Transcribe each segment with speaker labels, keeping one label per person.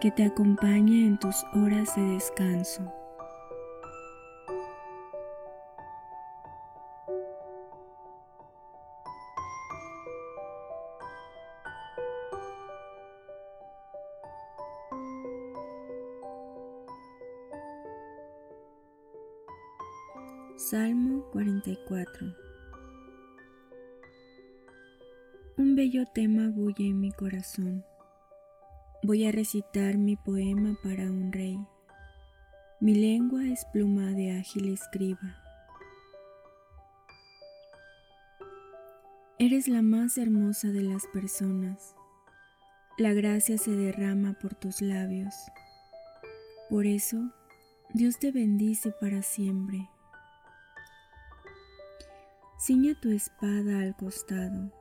Speaker 1: que te acompañe en tus horas de descanso. Salmo 44 Un bello tema bulle en mi corazón Voy a recitar mi poema para un rey. Mi lengua es pluma de ágil escriba. Eres la más hermosa de las personas. La gracia se derrama por tus labios. Por eso, Dios te bendice para siempre. Ciña tu espada al costado.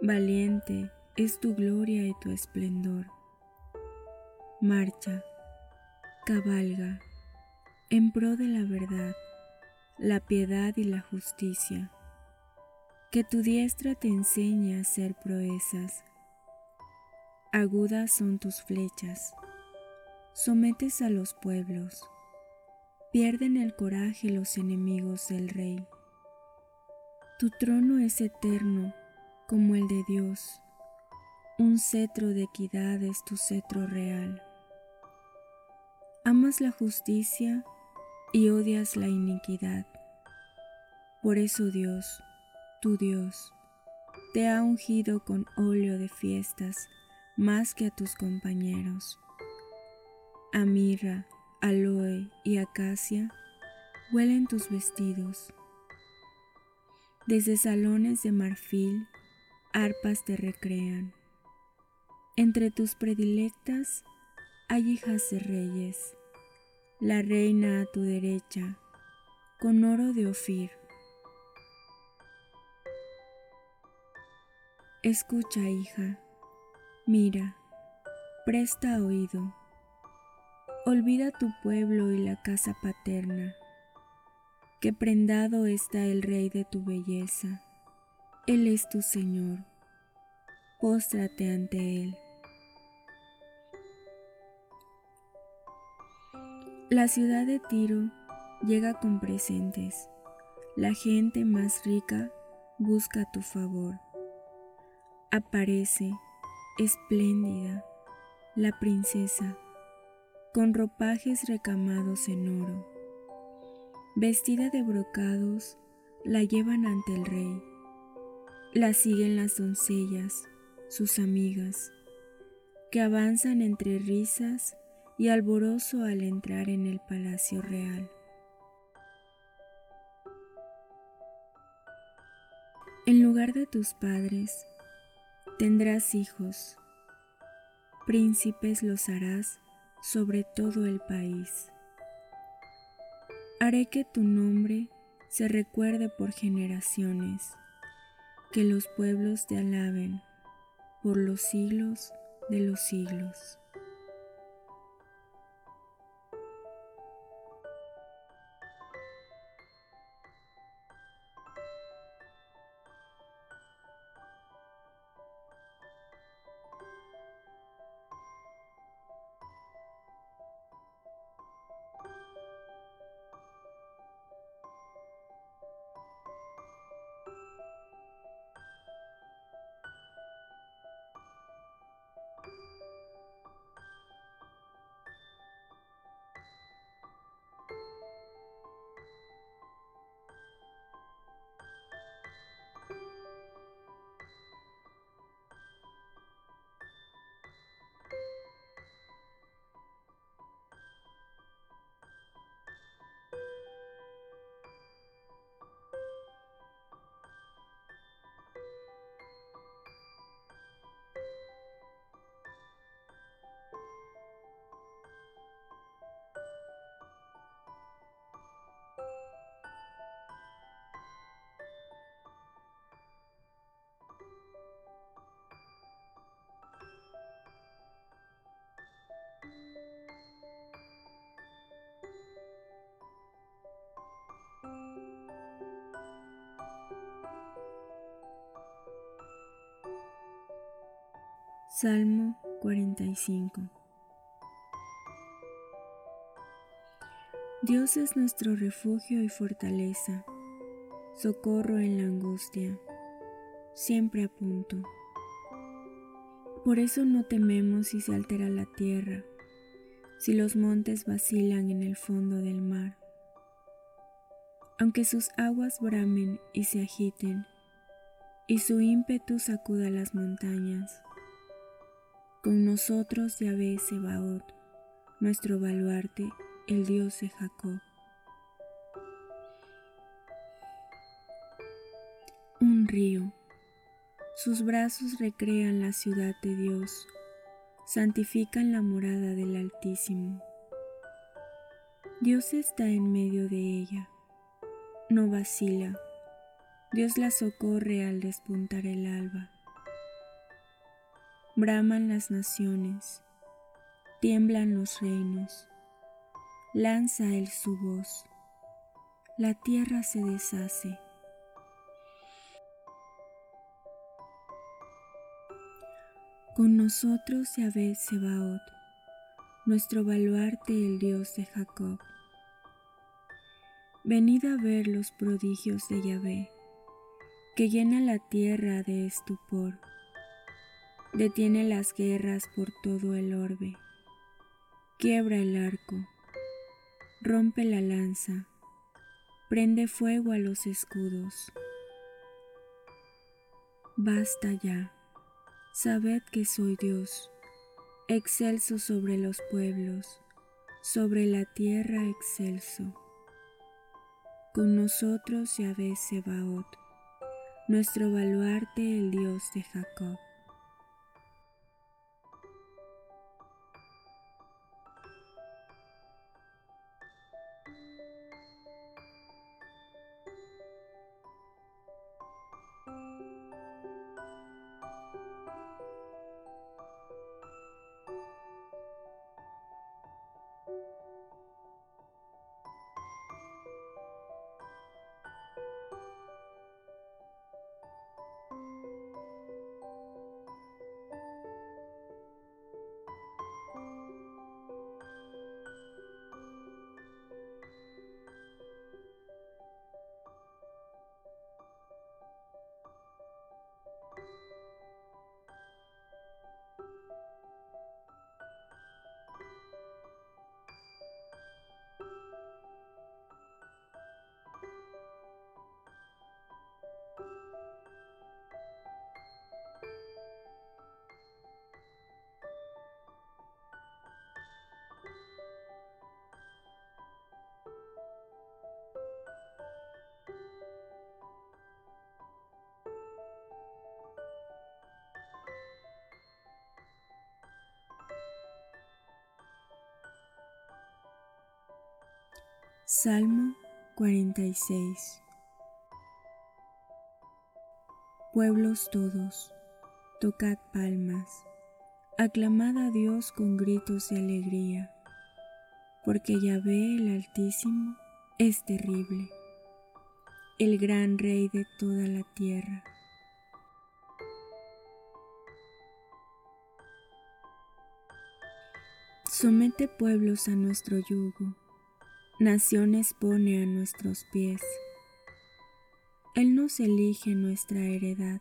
Speaker 1: Valiente es tu gloria y tu esplendor marcha, cabalga, en pro de la verdad, la piedad y la justicia. Que tu diestra te enseñe a hacer proezas. Agudas son tus flechas. Sometes a los pueblos. Pierden el coraje los enemigos del rey. Tu trono es eterno como el de Dios. Un cetro de equidad es tu cetro real. Amas la justicia y odias la iniquidad. Por eso Dios, tu Dios, te ha ungido con óleo de fiestas más que a tus compañeros. A mirra, aloe y acacia huelen tus vestidos. Desde salones de marfil, arpas te recrean. Entre tus predilectas hay hijas de reyes, la reina a tu derecha, con oro de Ofir. Escucha, hija, mira, presta oído, olvida tu pueblo y la casa paterna, que prendado está el rey de tu belleza, él es tu Señor, póstrate ante él. La ciudad de Tiro llega con presentes. La gente más rica busca tu favor. Aparece, espléndida, la princesa, con ropajes recamados en oro. Vestida de brocados, la llevan ante el rey. La siguen las doncellas, sus amigas, que avanzan entre risas y alborozo al entrar en el palacio real. En lugar de tus padres, tendrás hijos, príncipes los harás sobre todo el país. Haré que tu nombre se recuerde por generaciones, que los pueblos te alaben por los siglos de los siglos. Salmo 45 Dios es nuestro refugio y fortaleza, socorro en la angustia, siempre a punto. Por eso no tememos si se altera la tierra, si los montes vacilan en el fondo del mar. Aunque sus aguas bramen y se agiten, y su ímpetu sacuda las montañas, con nosotros Yahvé Sebaot, nuestro baluarte, el Dios de Jacob. Un río. Sus brazos recrean la ciudad de Dios, santifican la morada del Altísimo. Dios está en medio de ella, no vacila. Dios la socorre al despuntar el alba braman las naciones, tiemblan los reinos, lanza él su voz, la tierra se deshace. Con nosotros Yahvé Sebaot, nuestro baluarte el Dios de Jacob. Venid a ver los prodigios de Yahvé, que llena la tierra de estupor detiene las guerras por todo el orbe, quiebra el arco, rompe la lanza, prende fuego a los escudos. Basta ya, sabed que soy Dios, excelso sobre los pueblos, sobre la tierra excelso. Con nosotros Yahvé Sebaot, nuestro baluarte el Dios de Jacob. Salmo 46 Pueblos todos, tocad palmas, aclamad a Dios con gritos de alegría, porque Yahvé el Altísimo es terrible, el gran Rey de toda la tierra. Somete pueblos a nuestro yugo naciones pone a nuestros pies. Él nos elige nuestra heredad,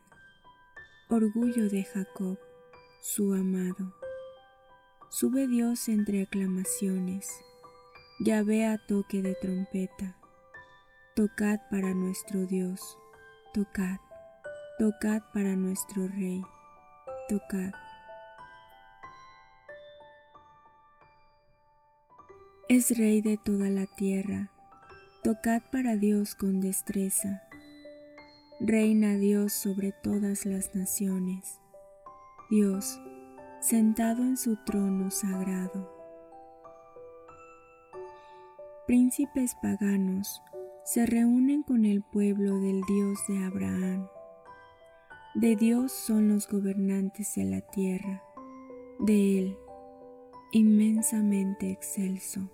Speaker 1: orgullo de Jacob, su amado. Sube Dios entre aclamaciones, ya vea toque de trompeta. Tocad para nuestro Dios, tocad, tocad para nuestro Rey, tocad. Es Rey de toda la tierra, tocad para Dios con destreza. Reina Dios sobre todas las naciones. Dios, sentado en su trono sagrado. Príncipes paganos se reúnen con el pueblo del Dios de Abraham. De Dios son los gobernantes de la tierra, de Él, inmensamente excelso.